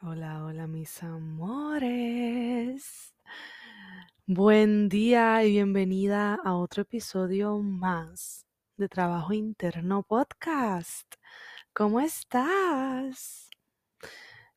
Hola, hola mis amores. Buen día y bienvenida a otro episodio más de Trabajo Interno Podcast. ¿Cómo estás?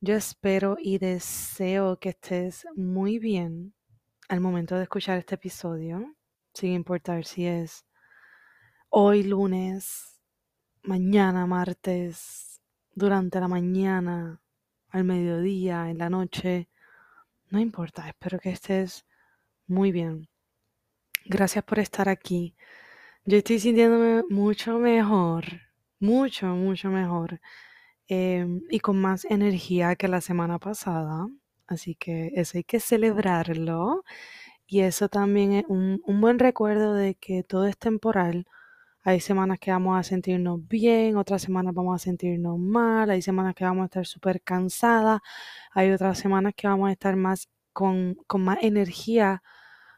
Yo espero y deseo que estés muy bien al momento de escuchar este episodio, sin importar si es hoy lunes, mañana martes, durante la mañana al mediodía, en la noche, no importa, espero que estés muy bien. Gracias por estar aquí. Yo estoy sintiéndome mucho mejor, mucho, mucho mejor em, y con más energía que la semana pasada. Así que eso hay que celebrarlo. Y eso también es un, un buen recuerdo de que todo es temporal hay semanas que vamos a sentirnos bien, otras semanas vamos a sentirnos mal, hay semanas que vamos a estar súper cansadas, hay otras semanas que vamos a estar más con, con más energía.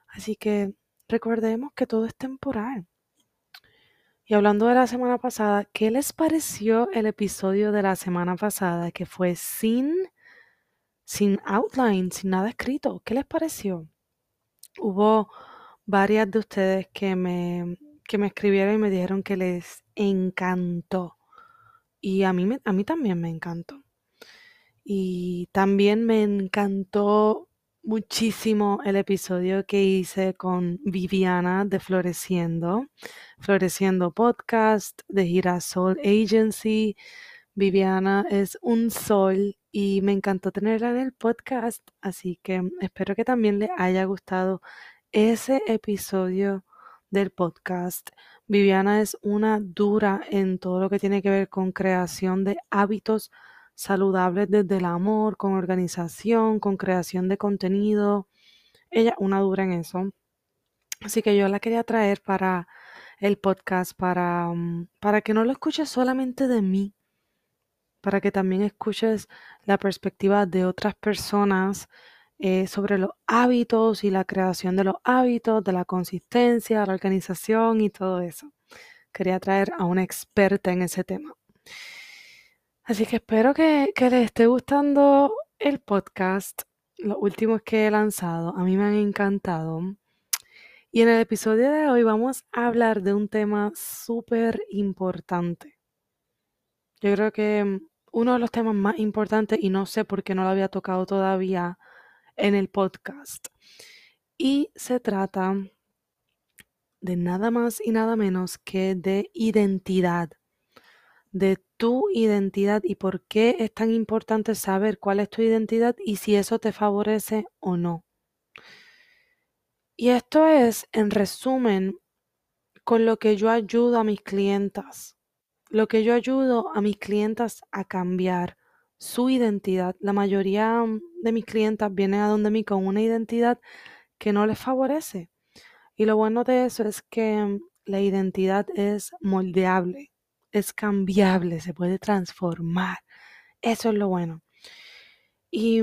Así que recordemos que todo es temporal. Y hablando de la semana pasada, ¿qué les pareció el episodio de la semana pasada que fue sin, sin outline, sin nada escrito? ¿Qué les pareció? Hubo varias de ustedes que me, que me escribieron y me dijeron que les encantó. Y a mí, a mí también me encantó. Y también me encantó muchísimo el episodio que hice con Viviana de Floreciendo, Floreciendo Podcast, de Girasol Agency. Viviana es un sol y me encantó tenerla en el podcast, así que espero que también le haya gustado ese episodio del podcast. Viviana es una dura en todo lo que tiene que ver con creación de hábitos saludables desde el amor, con organización, con creación de contenido. Ella una dura en eso. Así que yo la quería traer para el podcast, para, mm, para que no lo escuches solamente de mí, para que también escuches la perspectiva de otras personas eh, sobre los hábitos y la creación de los hábitos, de la consistencia, la organización y todo eso. Quería traer a una experta en ese tema. Así que espero que, que les esté gustando el podcast, los últimos que he lanzado. A mí me han encantado. Y en el episodio de hoy vamos a hablar de un tema súper importante. Yo creo que uno de los temas más importantes, y no sé por qué no lo había tocado todavía, en el podcast. Y se trata de nada más y nada menos que de identidad. de tu identidad y por qué es tan importante saber cuál es tu identidad y si eso te favorece o no. Y esto es, en resumen, con lo que yo ayudo a mis clientas. Lo que yo ayudo a mis clientas a cambiar su identidad. La mayoría de mis clientas vienen a donde mí con una identidad que no les favorece. Y lo bueno de eso es que la identidad es moldeable, es cambiable, se puede transformar. Eso es lo bueno. Y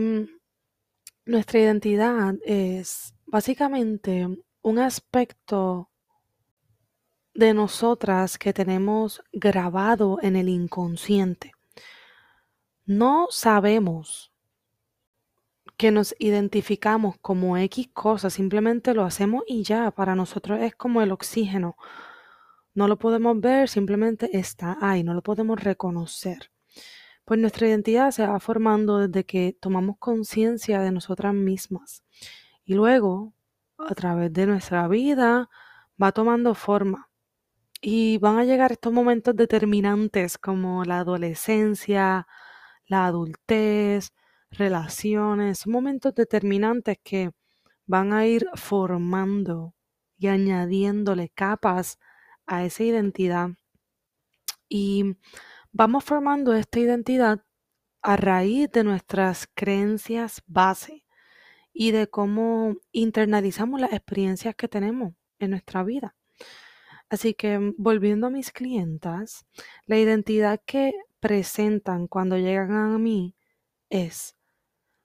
nuestra identidad es básicamente un aspecto de nosotras que tenemos grabado en el inconsciente. No sabemos que nos identificamos como X cosas, simplemente lo hacemos y ya, para nosotros es como el oxígeno. No lo podemos ver, simplemente está ahí, no lo podemos reconocer. Pues nuestra identidad se va formando desde que tomamos conciencia de nosotras mismas. Y luego, a través de nuestra vida, va tomando forma. Y van a llegar estos momentos determinantes como la adolescencia, la adultez, relaciones, momentos determinantes que van a ir formando y añadiéndole capas a esa identidad. Y vamos formando esta identidad a raíz de nuestras creencias base y de cómo internalizamos las experiencias que tenemos en nuestra vida. Así que mm, volviendo a mis clientas, la identidad que presentan cuando llegan a mí es,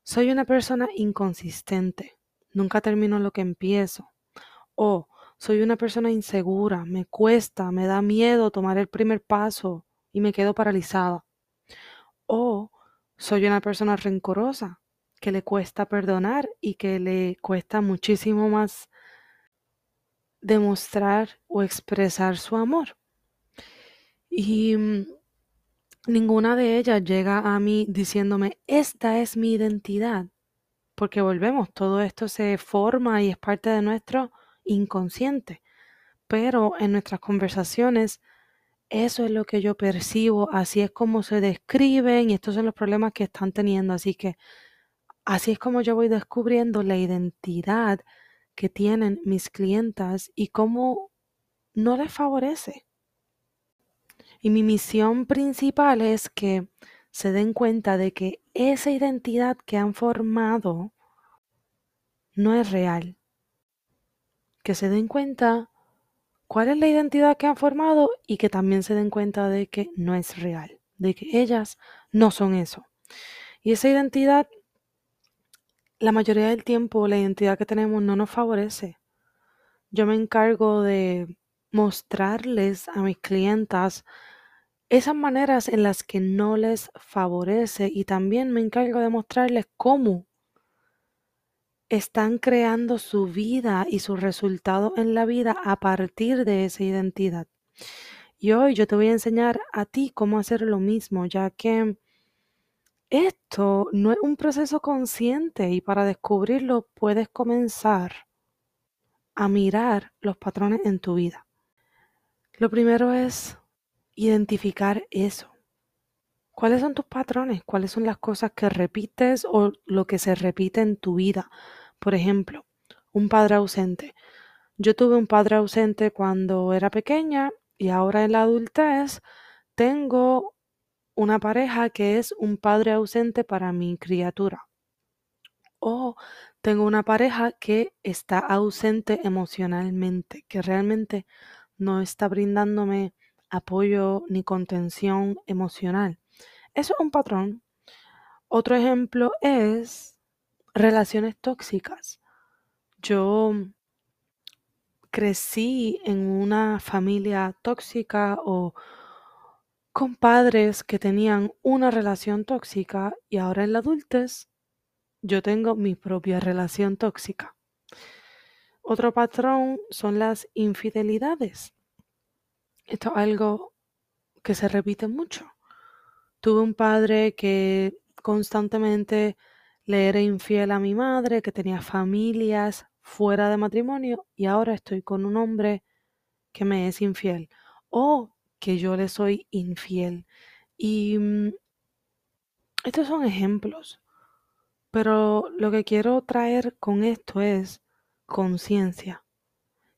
soy una persona inconsistente, nunca termino lo que empiezo. O soy una persona insegura, me cuesta, me da miedo tomar el primer paso y me quedo paralizada. O soy una persona rencorosa, que le cuesta perdonar y que le cuesta muchísimo más demostrar o expresar su amor. Y mm, ninguna de ellas llega a mí diciéndome, esta es mi identidad. Porque volvemos, todo esto se forma y es parte de nuestro inconsciente. Pero en nuestras conversaciones, eso es lo que yo percibo, así es como se describen y estos son los problemas que están teniendo. Así que así es como yo voy descubriendo la identidad que tienen mis clientas y cómo no les favorece. Y mi misión principal es que se den cuenta de que esa identidad que han formado no es real. Que se den cuenta cuál es la identidad que han formado y que también se den cuenta de que no es real, de que ellas no son eso. Y esa identidad la mayoría del tiempo la identidad que tenemos no nos favorece. Yo me encargo de mostrarles a mis clientas esas maneras en las que no les favorece y también me encargo de mostrarles cómo están creando su vida y su resultado en la vida a partir de esa identidad. Y hoy yo te voy a enseñar a ti cómo hacer lo mismo, ya que esto no es un proceso consciente y para descubrirlo puedes comenzar a mirar los patrones en tu vida. Lo primero es identificar eso. ¿Cuáles son tus patrones? ¿Cuáles son las cosas que repites o lo que se repite en tu vida? Por ejemplo, un padre ausente. Yo tuve un padre ausente cuando era pequeña y ahora en la adultez tengo una pareja que es un padre ausente para mi criatura. O tengo una pareja que está ausente emocionalmente, que realmente no está brindándome apoyo ni contención emocional. Eso es un patrón. Otro ejemplo es relaciones tóxicas. Yo crecí en una familia tóxica o con padres que tenían una relación tóxica y ahora en la adultez yo tengo mi propia relación tóxica. Otro patrón son las infidelidades. Esto es algo que se repite mucho. Tuve un padre que constantemente le era infiel a mi madre, que tenía familias fuera de matrimonio y ahora estoy con un hombre que me es infiel. O que yo le soy infiel. Y mm, estos son ejemplos, pero lo que quiero traer con esto es conciencia.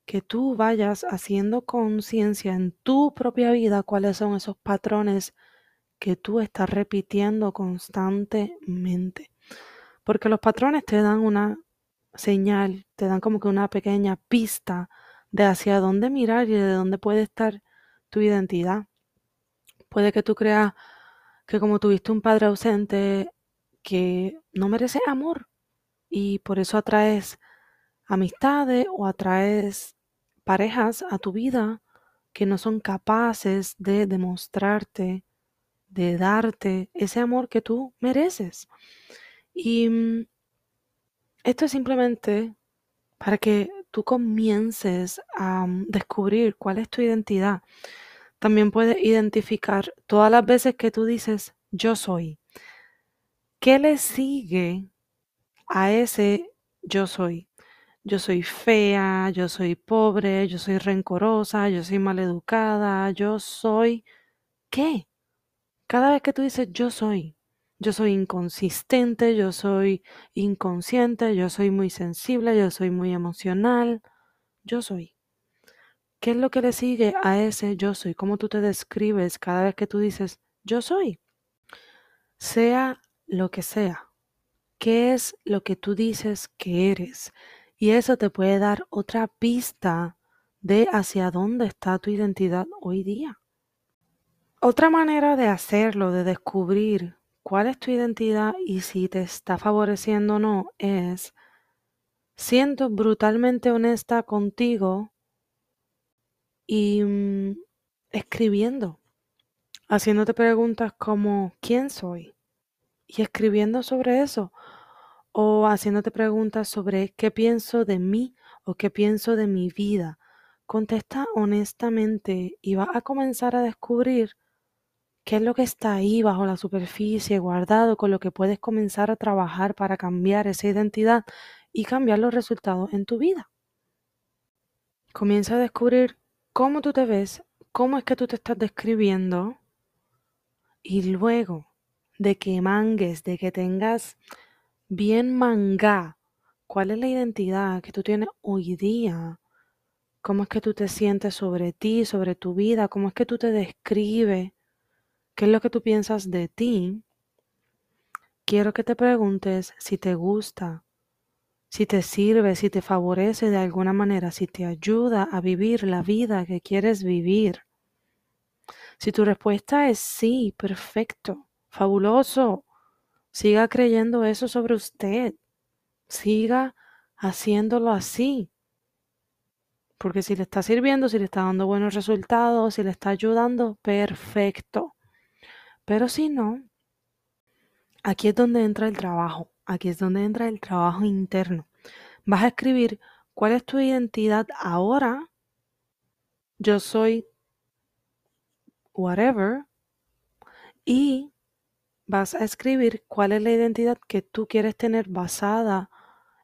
Que tú vayas haciendo conciencia en tu propia vida cuáles son esos patrones que tú estás repitiendo constantemente. Porque los patrones te dan una señal, te dan como que una pequeña pista de hacia dónde mirar y de dónde puede estar tu identidad. Puede que tú creas que como tuviste un padre ausente que no merece amor y por eso atraes amistades o atraes parejas a tu vida que no son capaces de demostrarte, de darte ese amor que tú mereces. Y mm, esto es simplemente para que tú comiences a mm, descubrir cuál es tu identidad. También puedes identificar todas las veces que tú dices yo soy. ¿Qué le sigue a ese yo soy? Yo soy fea, yo soy pobre, yo soy rencorosa, yo soy maleducada, yo soy... ¿Qué? Cada vez que tú dices yo soy, yo soy inconsistente, yo soy inconsciente, yo soy muy sensible, yo soy muy emocional, yo soy. ¿Qué es lo que le sigue a ese yo soy? ¿Cómo tú te describes cada vez que tú dices yo soy? Sea lo que sea, ¿qué es lo que tú dices que eres? Y eso te puede dar otra pista de hacia dónde está tu identidad hoy día. Otra manera de hacerlo, de descubrir cuál es tu identidad y si te está favoreciendo o no, es siendo brutalmente honesta contigo y mm, escribiendo, haciéndote preguntas como ¿quién soy? Y escribiendo sobre eso, o haciéndote preguntas sobre qué pienso de mí o qué pienso de mi vida. Contesta honestamente y vas a comenzar a descubrir qué es lo que está ahí bajo la superficie, guardado, con lo que puedes comenzar a trabajar para cambiar esa identidad y cambiar los resultados en tu vida. Comienza a descubrir cómo tú te ves, cómo es que tú te estás describiendo y luego de que mangues, de que tengas bien manga, cuál es la identidad que tú tienes hoy día, cómo es que tú te sientes sobre ti, sobre tu vida, cómo es que tú te describes, qué es lo que tú piensas de ti, quiero que te preguntes si te gusta, si te sirve, si te favorece de alguna manera, si te ayuda a vivir la vida que quieres vivir. Si tu respuesta es sí, perfecto, fabuloso, siga creyendo eso sobre usted. Siga haciéndolo así. Porque si le está sirviendo, si le está dando buenos resultados, si le está ayudando, perfecto. Pero si no, aquí es donde entra el trabajo. Aquí es donde entra el trabajo interno. Vas a escribir cuál es tu identidad ahora. Yo soy whatever. Y vas a escribir cuál es la identidad que tú quieres tener basada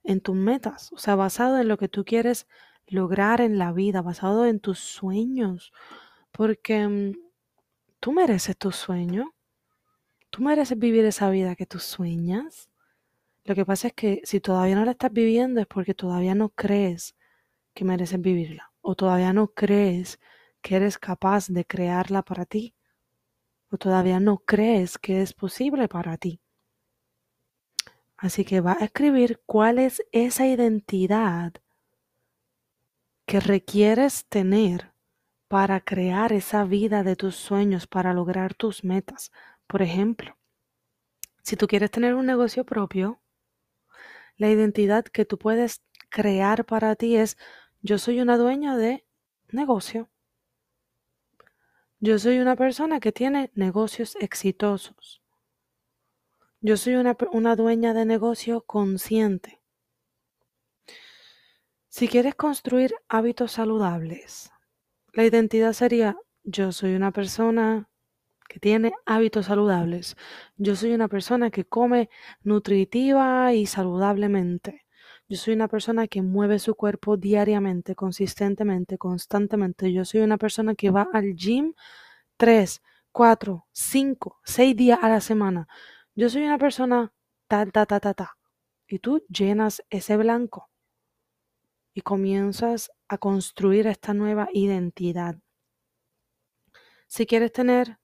en tus metas, o sea, basado en lo que tú quieres lograr en la vida, basado en tus sueños, porque mm, tú mereces tu sueño, tú mereces vivir esa vida que tú sueñas. Lo que pasa es que si todavía no la estás viviendo es porque todavía no crees que mereces vivirla o todavía no crees que eres capaz de crearla para ti o todavía no crees que es posible para ti. Así que va a escribir cuál es esa identidad que requieres tener para crear esa vida de tus sueños, para lograr tus metas. Por ejemplo, si tú quieres tener un negocio propio, la identidad que tú puedes crear para ti es yo soy una dueña de negocio. Yo soy una persona que tiene negocios exitosos. Yo soy una, dueña de negocio consciente. Si quieres construir hábitos saludables, la identidad sería yo soy una persona que tiene hábitos saludables. Yo soy una persona que come nutritiva y saludablemente. Yo soy una persona que mueve su cuerpo diariamente, consistentemente, constantemente. Yo soy una persona que va al gym tres, cuatro, cinco, seis días a la semana. Yo soy una persona ta, ta, ta, ta, ta. Y tú llenas ese blanco y comienzas a construir esta nueva identidad. Si quieres tener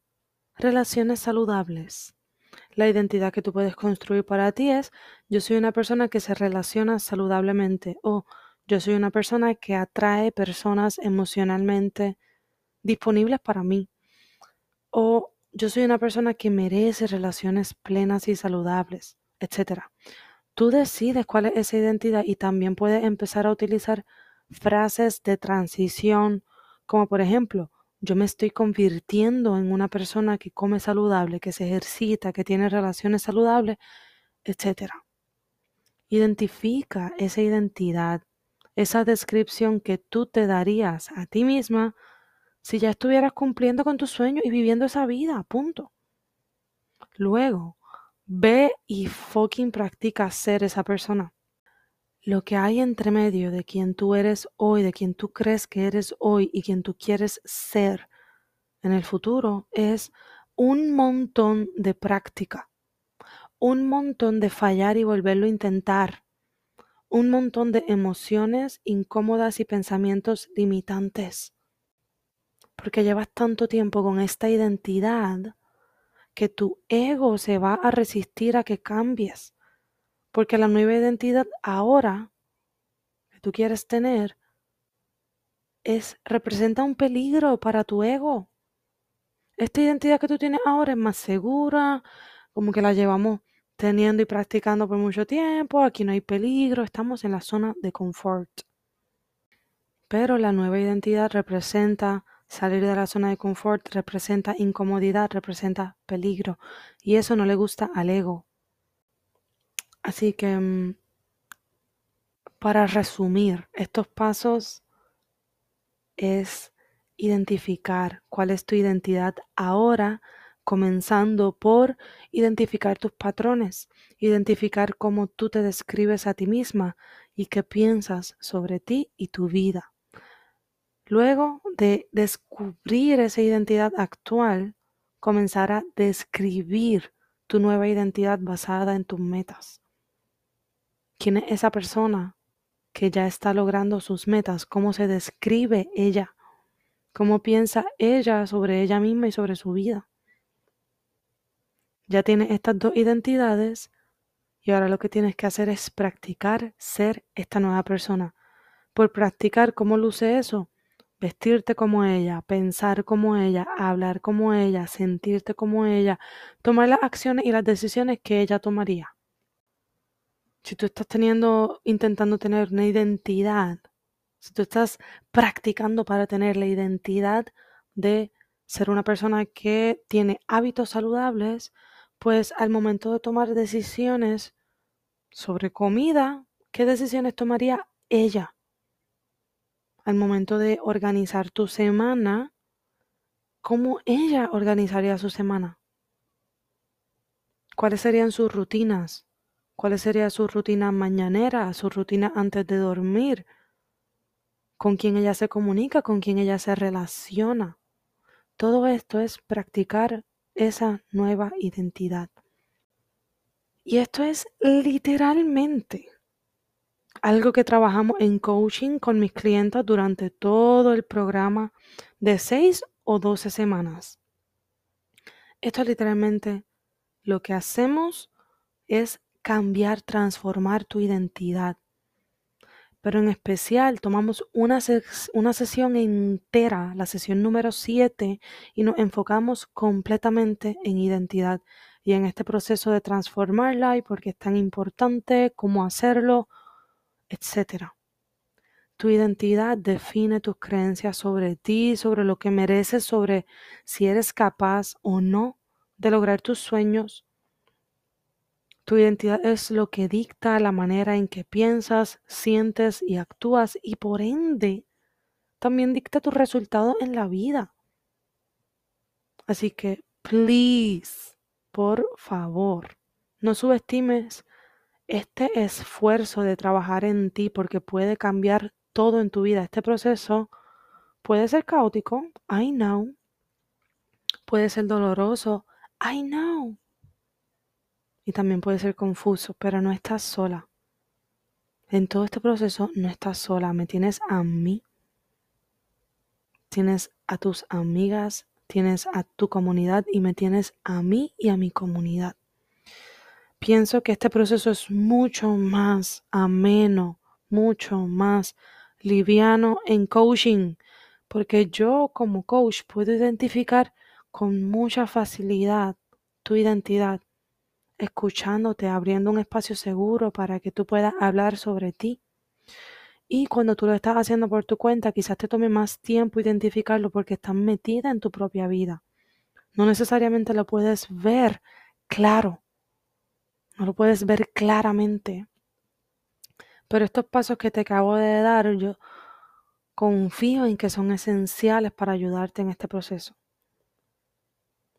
relaciones saludables, la identidad que tú puedes construir para ti es yo soy una persona que se relaciona saludablemente o yo soy una persona que atrae personas emocionalmente disponibles para mí o yo soy una persona que merece relaciones plenas y saludables, etc. Tú decides cuál es esa identidad y también puedes empezar a utilizar frases de transición, como por ejemplo, yo me estoy convirtiendo en una persona que come saludable, que se ejercita, que tiene relaciones saludables, etc. Identifica esa identidad, esa descripción que tú te darías a ti misma si ya estuvieras cumpliendo con tus sueños y viviendo esa vida, punto. Luego, ve y fucking practica ser esa persona. Lo que hay entre medio de quien tú eres hoy, de quien tú crees que eres hoy y quien tú quieres ser en el futuro es un montón de práctica, un montón de fallar y volverlo a intentar, un montón de emociones incómodas y pensamientos limitantes. Porque llevas tanto tiempo con esta identidad que tu ego se va a resistir a que cambies porque la nueva identidad ahora que tú quieres tener es representa un peligro para tu ego. Esta identidad que tú tienes ahora es más segura, como que la llevamos teniendo y practicando por mucho tiempo, aquí no hay peligro, estamos en la zona de confort. Pero la nueva identidad representa salir de la zona de confort, representa incomodidad, representa peligro, y eso no le gusta al ego. Así que, mm, para resumir, estos pasos es identificar cuál es tu identidad ahora, comenzando por identificar tus patrones, identificar cómo tú te describes a ti misma y qué piensas sobre ti y tu vida. Luego de descubrir esa identidad actual, comenzar a describir tu nueva identidad basada en tus metas. ¿Quién es esa persona que ya está logrando sus metas? ¿Cómo se describe ella? ¿Cómo piensa ella sobre ella misma y sobre su vida? Ya tienes estas dos identidades y ahora lo que tienes que hacer es practicar ser esta nueva persona. Por practicar cómo luce eso, vestirte como ella, pensar como ella, hablar como ella, sentirte como ella, tomar las acciones y las decisiones que ella tomaría si tú estás teniendo, intentando tener una identidad, si tú estás practicando para tener la identidad de ser una persona que tiene hábitos saludables, pues al momento de tomar decisiones sobre comida, ¿qué decisiones tomaría ella? Al momento de organizar tu semana, ¿cómo ella organizaría su semana? ¿Cuáles serían sus rutinas? Cuál sería su rutina mañanera, su rutina antes de dormir, con quién ella se comunica, con quién ella se relaciona. Todo esto es practicar esa nueva identidad. Y esto es literalmente algo que trabajamos en coaching con mis clientes durante todo el programa de 6 o 12 semanas. Esto es literalmente lo que hacemos es cambiar, transformar tu identidad. Pero en especial tomamos una, una sesión entera, la sesión número 7, y nos enfocamos completamente en identidad y en este proceso de transformarla y por qué es tan importante, cómo hacerlo, etc. Tu identidad define tus creencias sobre ti, sobre lo que mereces, sobre si eres capaz o no de lograr tus sueños, tu identidad es lo que dicta la manera en que piensas, sientes y actúas y por ende también dicta tu resultado en la vida. Así que, please, por favor, no subestimes este esfuerzo de trabajar en ti porque puede cambiar todo en tu vida. Este proceso puede ser caótico, I know, Puede ser doloroso. I know. Y también puede ser confuso, pero no estás sola. En todo este proceso no estás sola. Me tienes a mí. Tienes a tus amigas, tienes a tu comunidad y me tienes a mí y a mi comunidad. Pienso que este proceso es mucho más ameno, mucho más liviano en coaching, porque yo como coach puedo identificar con mucha facilidad tu identidad, escuchándote, abriendo un espacio seguro para que tú puedas hablar sobre ti. Y cuando tú lo estás haciendo por tu cuenta, quizás te tome más tiempo identificarlo porque estás metida en tu propia vida. No necesariamente lo puedes ver claro, no lo puedes ver claramente. Pero estos pasos que te acabo de dar, yo confío en que son esenciales para ayudarte en este proceso.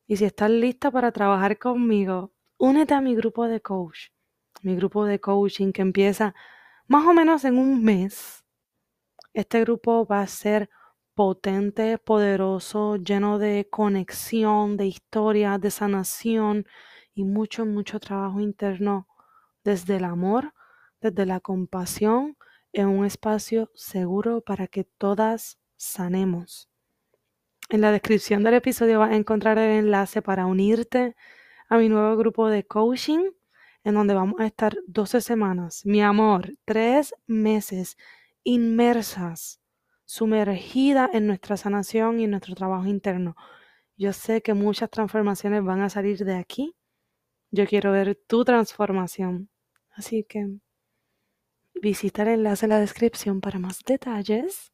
Y si estás lista para trabajar conmigo, únete a mi grupo de coach, mi grupo de coaching que empieza más o menos en un mes. Este grupo va a ser potente, poderoso, lleno de conexión, de historia, de sanación y mucho, mucho trabajo interno desde el amor, desde la compasión, en un espacio seguro para que todas sanemos. En la descripción del episodio vas a encontrar el enlace para unirte a mi nuevo grupo de coaching, en donde vamos a estar 12 semanas, mi amor, tres meses inmersas, sumergidas en nuestra sanación y nuestro trabajo interno. Yo sé que muchas transformaciones van a salir de aquí. Yo quiero ver tu transformación. Así que visita el enlace en la descripción para más detalles.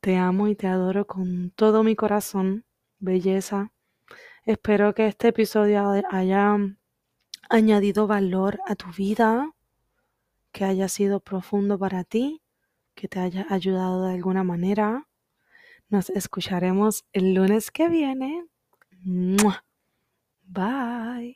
Te amo y te adoro con todo mi corazón, belleza. Espero que este episodio haya añadido valor a tu vida, que haya sido profundo para ti, que te haya ayudado de alguna manera. Nos escucharemos el lunes que viene. Bye.